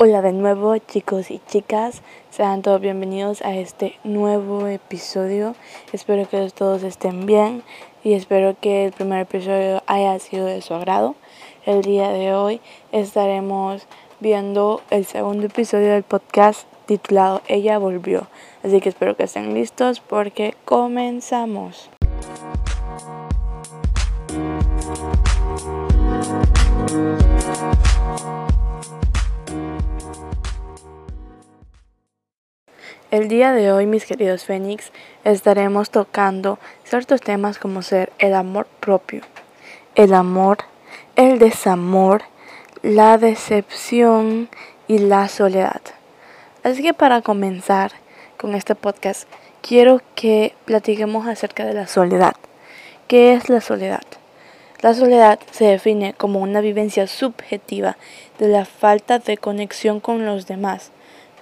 Hola de nuevo chicos y chicas, sean todos bienvenidos a este nuevo episodio. Espero que todos estén bien y espero que el primer episodio haya sido de su agrado. El día de hoy estaremos viendo el segundo episodio del podcast titulado Ella volvió. Así que espero que estén listos porque comenzamos. El día de hoy, mis queridos Fénix, estaremos tocando ciertos temas como ser el amor propio, el amor, el desamor, la decepción y la soledad. Así que para comenzar con este podcast, quiero que platiquemos acerca de la soledad. ¿Qué es la soledad? La soledad se define como una vivencia subjetiva de la falta de conexión con los demás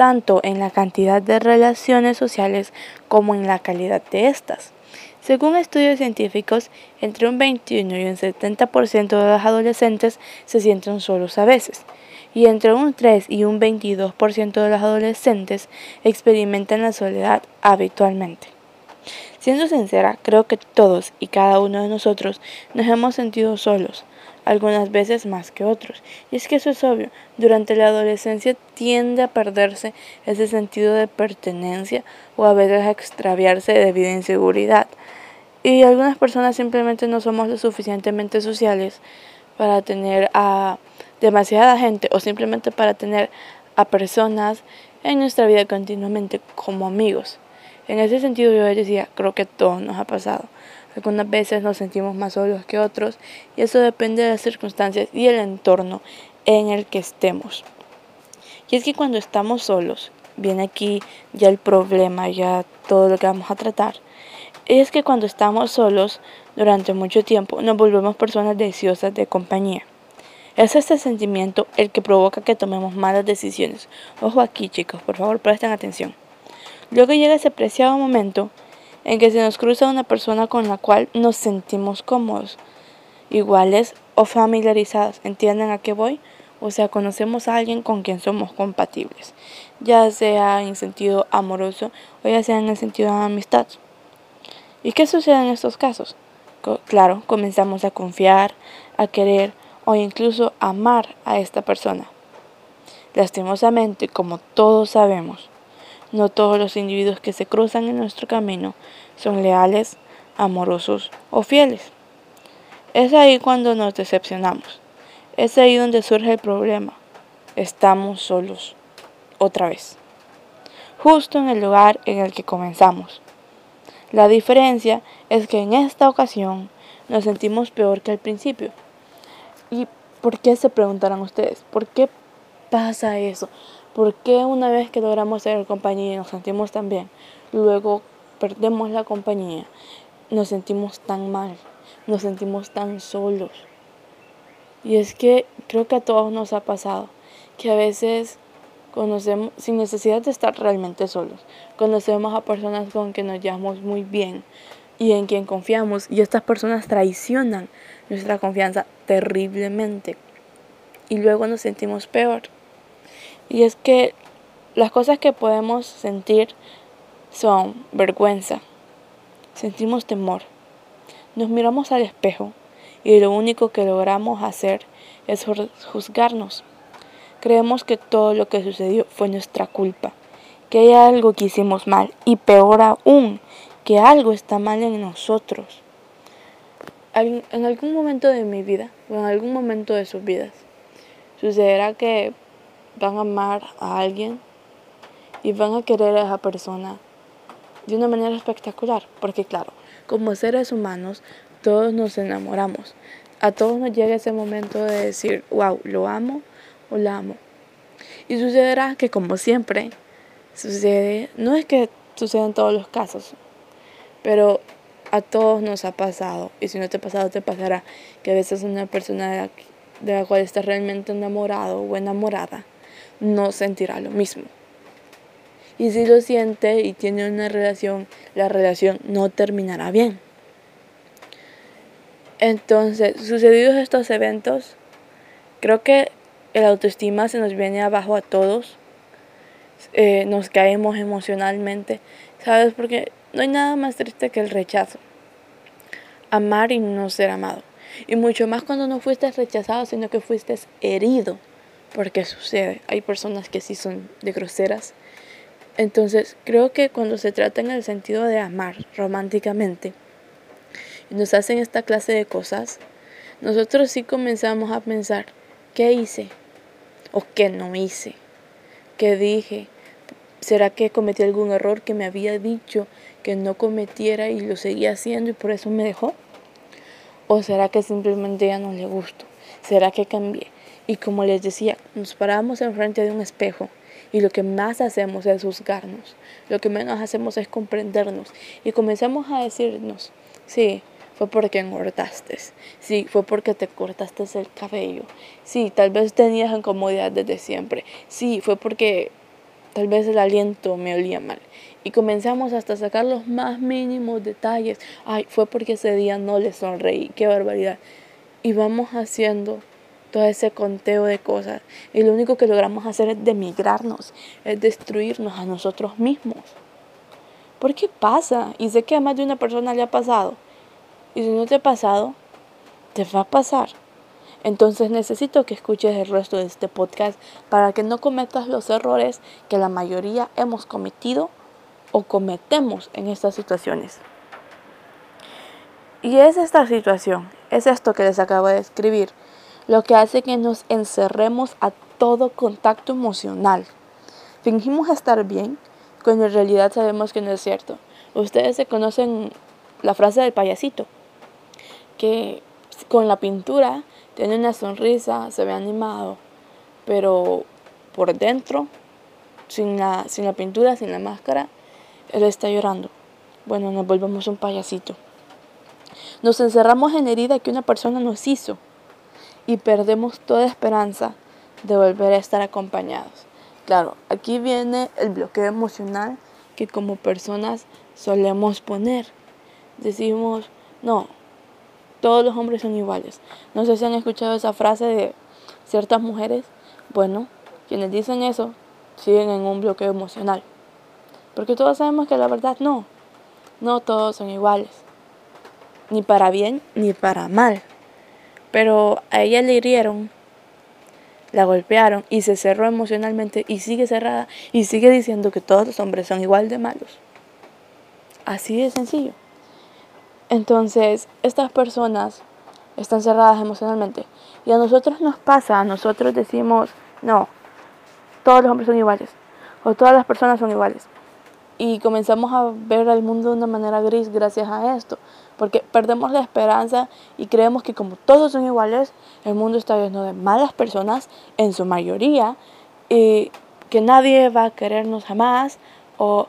tanto en la cantidad de relaciones sociales como en la calidad de estas. Según estudios científicos, entre un 21 y un 70% de los adolescentes se sienten solos a veces, y entre un 3 y un 22% de los adolescentes experimentan la soledad habitualmente. Siendo sincera, creo que todos y cada uno de nosotros nos hemos sentido solos, algunas veces más que otros. Y es que eso es obvio, durante la adolescencia tiende a perderse ese sentido de pertenencia o a veces a extraviarse debido a inseguridad. Y algunas personas simplemente no somos lo suficientemente sociales para tener a demasiada gente o simplemente para tener a personas en nuestra vida continuamente como amigos. En ese sentido yo decía, creo que todo nos ha pasado. Algunas veces nos sentimos más solos que otros y eso depende de las circunstancias y el entorno en el que estemos. Y es que cuando estamos solos, viene aquí ya el problema, ya todo lo que vamos a tratar. Es que cuando estamos solos durante mucho tiempo nos volvemos personas deseosas de compañía. Es este sentimiento el que provoca que tomemos malas decisiones. Ojo aquí chicos, por favor presten atención. Luego llega ese preciado momento en que se nos cruza una persona con la cual nos sentimos cómodos, iguales o familiarizados. ¿Entienden a qué voy? O sea, conocemos a alguien con quien somos compatibles, ya sea en sentido amoroso o ya sea en el sentido de amistad. ¿Y qué sucede en estos casos? claro, comenzamos a confiar, a querer o incluso amar a esta persona. Lastimosamente, como todos sabemos, no todos los individuos que se cruzan en nuestro camino son leales, amorosos o fieles. Es ahí cuando nos decepcionamos. Es ahí donde surge el problema. Estamos solos. Otra vez. Justo en el lugar en el que comenzamos. La diferencia es que en esta ocasión nos sentimos peor que al principio. ¿Y por qué se preguntarán ustedes? ¿Por qué pasa eso? ¿Por qué una vez que logramos ser compañía nos sentimos tan bien, luego perdemos la compañía, nos sentimos tan mal, nos sentimos tan solos? Y es que creo que a todos nos ha pasado que a veces conocemos, sin necesidad de estar realmente solos, conocemos a personas con que nos llevamos muy bien y en quien confiamos y estas personas traicionan nuestra confianza terriblemente y luego nos sentimos peor. Y es que las cosas que podemos sentir son vergüenza, sentimos temor, nos miramos al espejo y lo único que logramos hacer es juzgarnos. Creemos que todo lo que sucedió fue nuestra culpa, que hay algo que hicimos mal y peor aún, que algo está mal en nosotros. En algún momento de mi vida o en algún momento de sus vidas, sucederá que van a amar a alguien y van a querer a esa persona de una manera espectacular. Porque claro, como seres humanos, todos nos enamoramos. A todos nos llega ese momento de decir, wow, lo amo o la amo. Y sucederá que como siempre, sucede, no es que suceda en todos los casos, pero a todos nos ha pasado. Y si no te ha pasado, te pasará que a veces una persona de la, de la cual estás realmente enamorado o enamorada no sentirá lo mismo. Y si lo siente y tiene una relación, la relación no terminará bien. Entonces, sucedidos estos eventos, creo que el autoestima se nos viene abajo a todos, eh, nos caemos emocionalmente, ¿sabes? Porque no hay nada más triste que el rechazo. Amar y no ser amado. Y mucho más cuando no fuiste rechazado, sino que fuiste herido. Porque sucede. Hay personas que sí son de groseras. Entonces, creo que cuando se trata en el sentido de amar románticamente, nos hacen esta clase de cosas, nosotros sí comenzamos a pensar, ¿qué hice? ¿O qué no hice? ¿Qué dije? ¿Será que cometí algún error que me había dicho que no cometiera y lo seguía haciendo y por eso me dejó? ¿O será que simplemente ya no le gusto? ¿Será que cambié? Y como les decía, nos paramos enfrente de un espejo y lo que más hacemos es juzgarnos. Lo que menos hacemos es comprendernos. Y comenzamos a decirnos, sí, fue porque engordaste. Sí, fue porque te cortaste el cabello. Sí, tal vez tenías incomodidad desde siempre. Sí, fue porque tal vez el aliento me olía mal. Y comenzamos hasta sacar los más mínimos detalles. Ay, fue porque ese día no le sonreí. Qué barbaridad. Y vamos haciendo todo ese conteo de cosas. Y lo único que logramos hacer es demigrarnos, es destruirnos a nosotros mismos. ¿Por qué pasa? Y sé que a más de una persona le ha pasado. Y si no te ha pasado, te va a pasar. Entonces necesito que escuches el resto de este podcast para que no cometas los errores que la mayoría hemos cometido o cometemos en estas situaciones. Y es esta situación, es esto que les acabo de escribir, lo que hace que nos encerremos a todo contacto emocional. Fingimos estar bien cuando en realidad sabemos que no es cierto. Ustedes se conocen la frase del payasito, que con la pintura tiene una sonrisa, se ve animado, pero por dentro, sin la, sin la pintura, sin la máscara, él está llorando. Bueno, nos volvemos un payasito. Nos encerramos en herida que una persona nos hizo y perdemos toda esperanza de volver a estar acompañados. Claro, aquí viene el bloqueo emocional que como personas solemos poner. Decimos, no, todos los hombres son iguales. No sé si han escuchado esa frase de ciertas mujeres. Bueno, quienes dicen eso siguen en un bloqueo emocional. Porque todos sabemos que la verdad no. No todos son iguales. Ni para bien ni para mal. Pero a ella le hirieron, la golpearon y se cerró emocionalmente y sigue cerrada y sigue diciendo que todos los hombres son igual de malos. Así de sencillo. Entonces, estas personas están cerradas emocionalmente. Y a nosotros nos pasa, a nosotros decimos, no, todos los hombres son iguales. O todas las personas son iguales y comenzamos a ver al mundo de una manera gris gracias a esto, porque perdemos la esperanza y creemos que como todos son iguales, el mundo está lleno de malas personas en su mayoría y que nadie va a querernos jamás o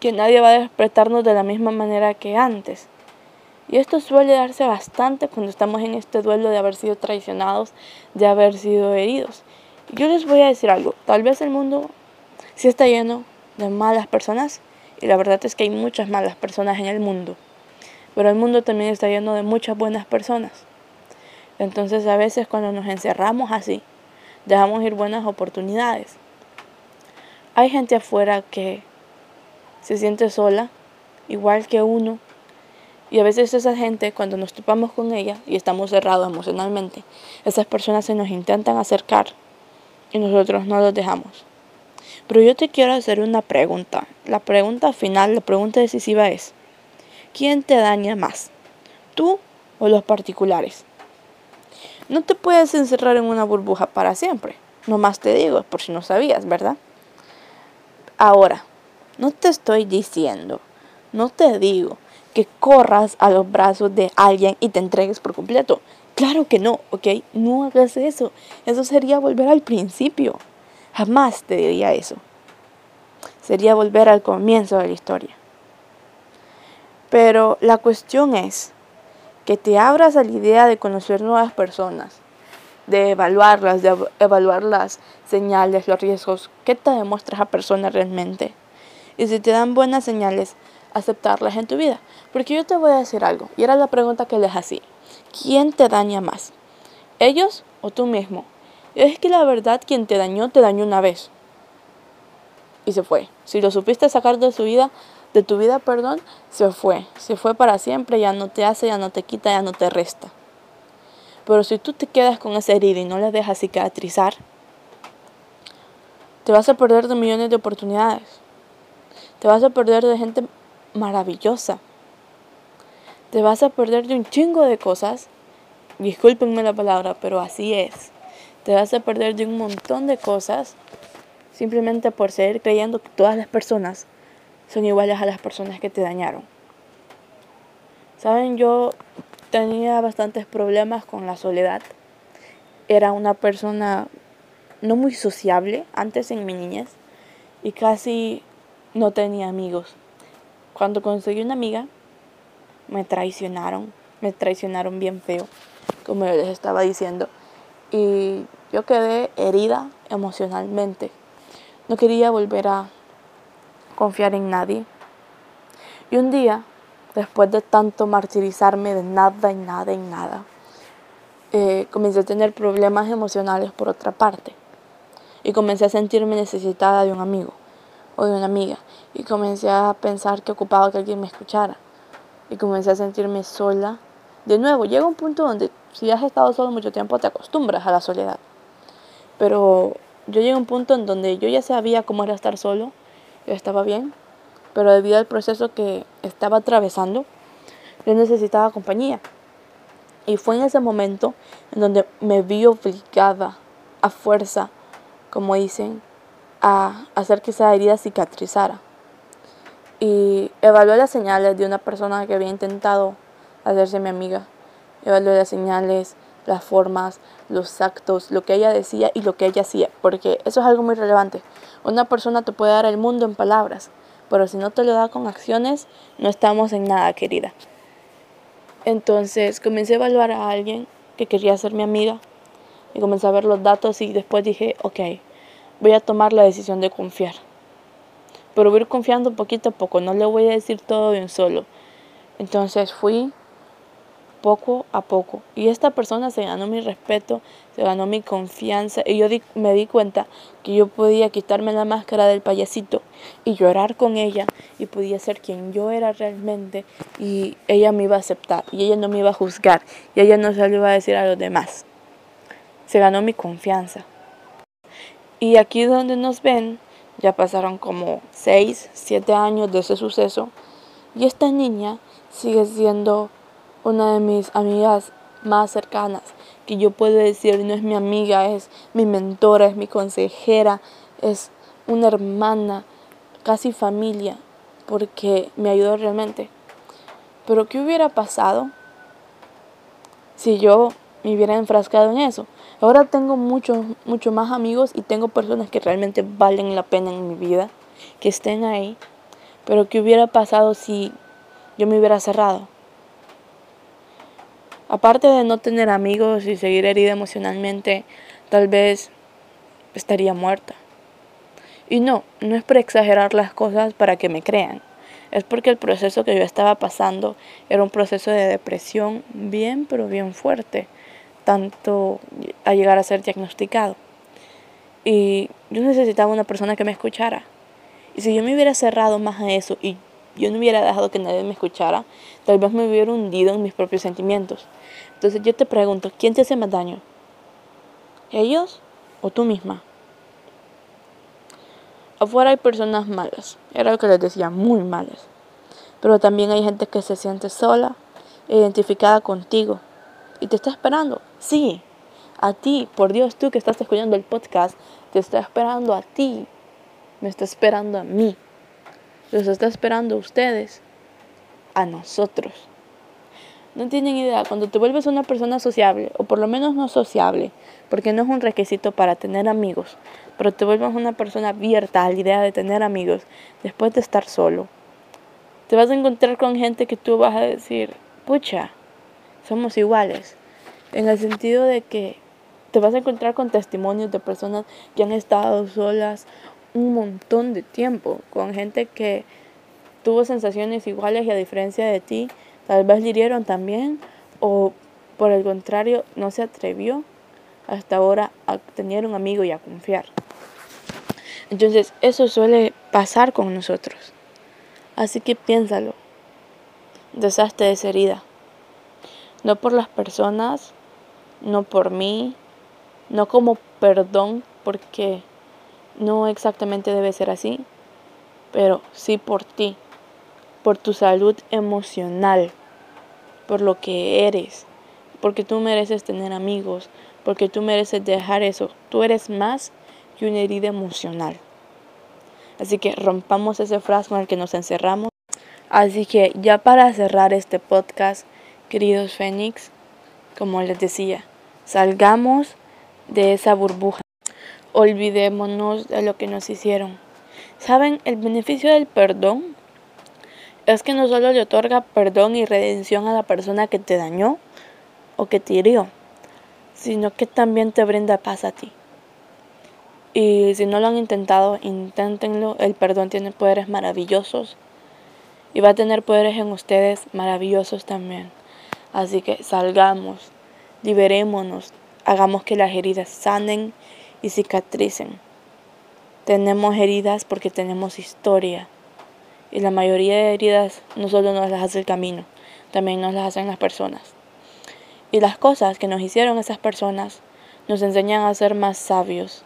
que nadie va a despertarnos de la misma manera que antes. Y esto suele darse bastante cuando estamos en este duelo de haber sido traicionados, de haber sido heridos. Yo les voy a decir algo, tal vez el mundo sí está lleno de malas personas y la verdad es que hay muchas malas personas en el mundo, pero el mundo también está lleno de muchas buenas personas. Entonces a veces cuando nos encerramos así, dejamos ir buenas oportunidades. Hay gente afuera que se siente sola, igual que uno, y a veces esa gente, cuando nos topamos con ella y estamos cerrados emocionalmente, esas personas se nos intentan acercar y nosotros no los dejamos. Pero yo te quiero hacer una pregunta. La pregunta final, la pregunta decisiva es, ¿quién te daña más? ¿Tú o los particulares? No te puedes encerrar en una burbuja para siempre. Nomás te digo, por si no sabías, ¿verdad? Ahora, no te estoy diciendo, no te digo que corras a los brazos de alguien y te entregues por completo. Claro que no, ¿ok? No hagas eso. Eso sería volver al principio. Jamás te diría eso. Sería volver al comienzo de la historia. Pero la cuestión es que te abras a la idea de conocer nuevas personas, de evaluarlas, de evaluar las señales, los riesgos, qué te demuestra esa persona realmente. Y si te dan buenas señales, aceptarlas en tu vida. Porque yo te voy a decir algo, y era la pregunta que les hacía. ¿Quién te daña más? ¿Ellos o tú mismo? Es que la verdad quien te dañó, te dañó una vez. Y se fue. Si lo supiste sacar de su vida, de tu vida, perdón, se fue. Se fue para siempre, ya no te hace, ya no te quita, ya no te resta. Pero si tú te quedas con esa herida y no la dejas cicatrizar, te vas a perder de millones de oportunidades. Te vas a perder de gente maravillosa. Te vas a perder de un chingo de cosas. Discúlpenme la palabra, pero así es. Te vas a perder de un montón de cosas simplemente por seguir creyendo que todas las personas son iguales a las personas que te dañaron. Saben, yo tenía bastantes problemas con la soledad. Era una persona no muy sociable antes en mi niñez y casi no tenía amigos. Cuando conseguí una amiga, me traicionaron, me traicionaron bien feo, como les estaba diciendo. Y yo quedé herida emocionalmente. No quería volver a confiar en nadie. Y un día, después de tanto martirizarme de nada y nada y nada, eh, comencé a tener problemas emocionales por otra parte. Y comencé a sentirme necesitada de un amigo o de una amiga. Y comencé a pensar que ocupaba que alguien me escuchara. Y comencé a sentirme sola. De nuevo, llega un punto donde si has estado solo mucho tiempo te acostumbras a la soledad. Pero yo llegué a un punto en donde yo ya sabía cómo era estar solo, yo estaba bien, pero debido al proceso que estaba atravesando, yo necesitaba compañía. Y fue en ese momento en donde me vi obligada a fuerza, como dicen, a hacer que esa herida cicatrizara. Y evalué las señales de una persona que había intentado hacerse mi amiga. Evalué las señales, las formas, los actos, lo que ella decía y lo que ella hacía, porque eso es algo muy relevante. Una persona te puede dar el mundo en palabras, pero si no te lo da con acciones, no estamos en nada, querida. Entonces comencé a evaluar a alguien que quería ser mi amiga y comencé a ver los datos y después dije, ok, voy a tomar la decisión de confiar. Pero voy a ir confiando poquito a poco, no le voy a decir todo de un solo. Entonces fui poco a poco. Y esta persona se ganó mi respeto, se ganó mi confianza y yo me di cuenta que yo podía quitarme la máscara del payasito y llorar con ella y podía ser quien yo era realmente y ella me iba a aceptar y ella no me iba a juzgar y ella no se lo iba a decir a los demás. Se ganó mi confianza. Y aquí donde nos ven, ya pasaron como 6, 7 años de ese suceso y esta niña sigue siendo una de mis amigas más cercanas, que yo puedo decir no es mi amiga, es mi mentora, es mi consejera, es una hermana, casi familia, porque me ayudó realmente. Pero ¿qué hubiera pasado si yo me hubiera enfrascado en eso? Ahora tengo muchos, mucho más amigos y tengo personas que realmente valen la pena en mi vida, que estén ahí. Pero ¿qué hubiera pasado si yo me hubiera cerrado? Aparte de no tener amigos y seguir herida emocionalmente, tal vez estaría muerta. Y no, no es por exagerar las cosas para que me crean. Es porque el proceso que yo estaba pasando era un proceso de depresión bien, pero bien fuerte, tanto a llegar a ser diagnosticado. Y yo necesitaba una persona que me escuchara. Y si yo me hubiera cerrado más a eso y yo no hubiera dejado que nadie me escuchara, tal vez me hubiera hundido en mis propios sentimientos. Entonces yo te pregunto, ¿quién te hace más daño? ¿Ellos o tú misma? Afuera hay personas malas, era lo que les decía, muy malas. Pero también hay gente que se siente sola, identificada contigo y te está esperando. Sí, a ti, por Dios, tú que estás escuchando el podcast, te está esperando a ti, me está esperando a mí. Los está esperando ustedes, a nosotros. No tienen idea, cuando te vuelves una persona sociable, o por lo menos no sociable, porque no es un requisito para tener amigos, pero te vuelves una persona abierta a la idea de tener amigos después de estar solo, te vas a encontrar con gente que tú vas a decir, pucha, somos iguales, en el sentido de que te vas a encontrar con testimonios de personas que han estado solas un montón de tiempo con gente que tuvo sensaciones iguales y a diferencia de ti, tal vez le hirieron también o por el contrario no se atrevió hasta ahora a tener un amigo y a confiar. Entonces, eso suele pasar con nosotros. Así que piénsalo. Deshazte de esa herida. No por las personas, no por mí, no como perdón, porque no exactamente debe ser así, pero sí por ti, por tu salud emocional, por lo que eres, porque tú mereces tener amigos, porque tú mereces dejar eso. Tú eres más que una herida emocional. Así que rompamos ese frasco en el que nos encerramos. Así que ya para cerrar este podcast, queridos Fénix, como les decía, salgamos de esa burbuja. Olvidémonos de lo que nos hicieron. ¿Saben? El beneficio del perdón es que no solo le otorga perdón y redención a la persona que te dañó o que te hirió, sino que también te brinda paz a ti. Y si no lo han intentado, inténtenlo. El perdón tiene poderes maravillosos y va a tener poderes en ustedes maravillosos también. Así que salgamos, liberémonos, hagamos que las heridas sanen y cicatricen. Tenemos heridas porque tenemos historia. Y la mayoría de heridas no solo nos las hace el camino, también nos las hacen las personas. Y las cosas que nos hicieron esas personas nos enseñan a ser más sabios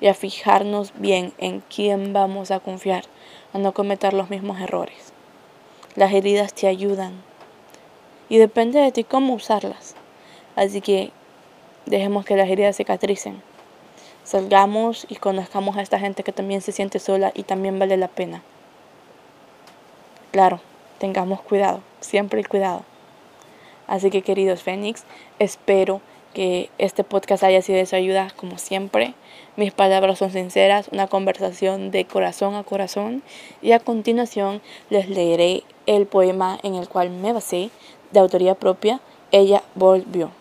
y a fijarnos bien en quién vamos a confiar, a no cometer los mismos errores. Las heridas te ayudan y depende de ti cómo usarlas. Así que dejemos que las heridas cicatricen. Salgamos y conozcamos a esta gente que también se siente sola y también vale la pena. Claro, tengamos cuidado, siempre el cuidado. Así que queridos Fénix, espero que este podcast haya sido de su ayuda como siempre. Mis palabras son sinceras, una conversación de corazón a corazón y a continuación les leeré el poema en el cual me basé de autoría propia. Ella volvió.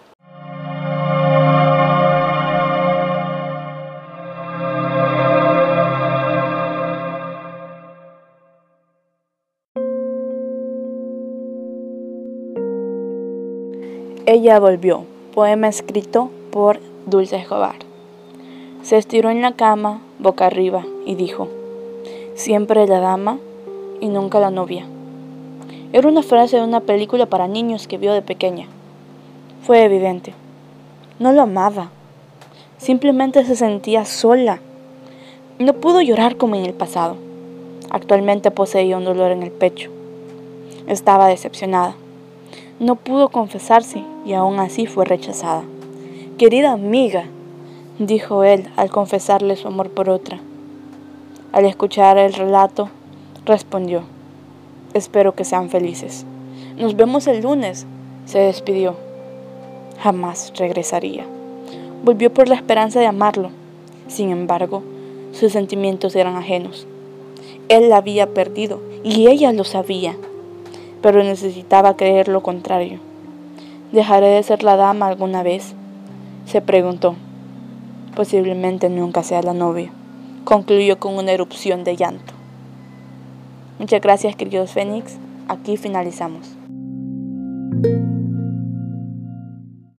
Volvió, poema escrito por Dulce Escobar. Se estiró en la cama, boca arriba, y dijo, siempre la dama y nunca la novia. Era una frase de una película para niños que vio de pequeña. Fue evidente. No lo amaba. Simplemente se sentía sola. No pudo llorar como en el pasado. Actualmente poseía un dolor en el pecho. Estaba decepcionada. No pudo confesarse y aún así fue rechazada. Querida amiga, dijo él al confesarle su amor por otra. Al escuchar el relato, respondió, espero que sean felices. Nos vemos el lunes, se despidió. Jamás regresaría. Volvió por la esperanza de amarlo. Sin embargo, sus sentimientos eran ajenos. Él la había perdido y ella lo sabía pero necesitaba creer lo contrario. ¿Dejaré de ser la dama alguna vez? Se preguntó. Posiblemente nunca sea la novia. Concluyó con una erupción de llanto. Muchas gracias, queridos Fénix. Aquí finalizamos.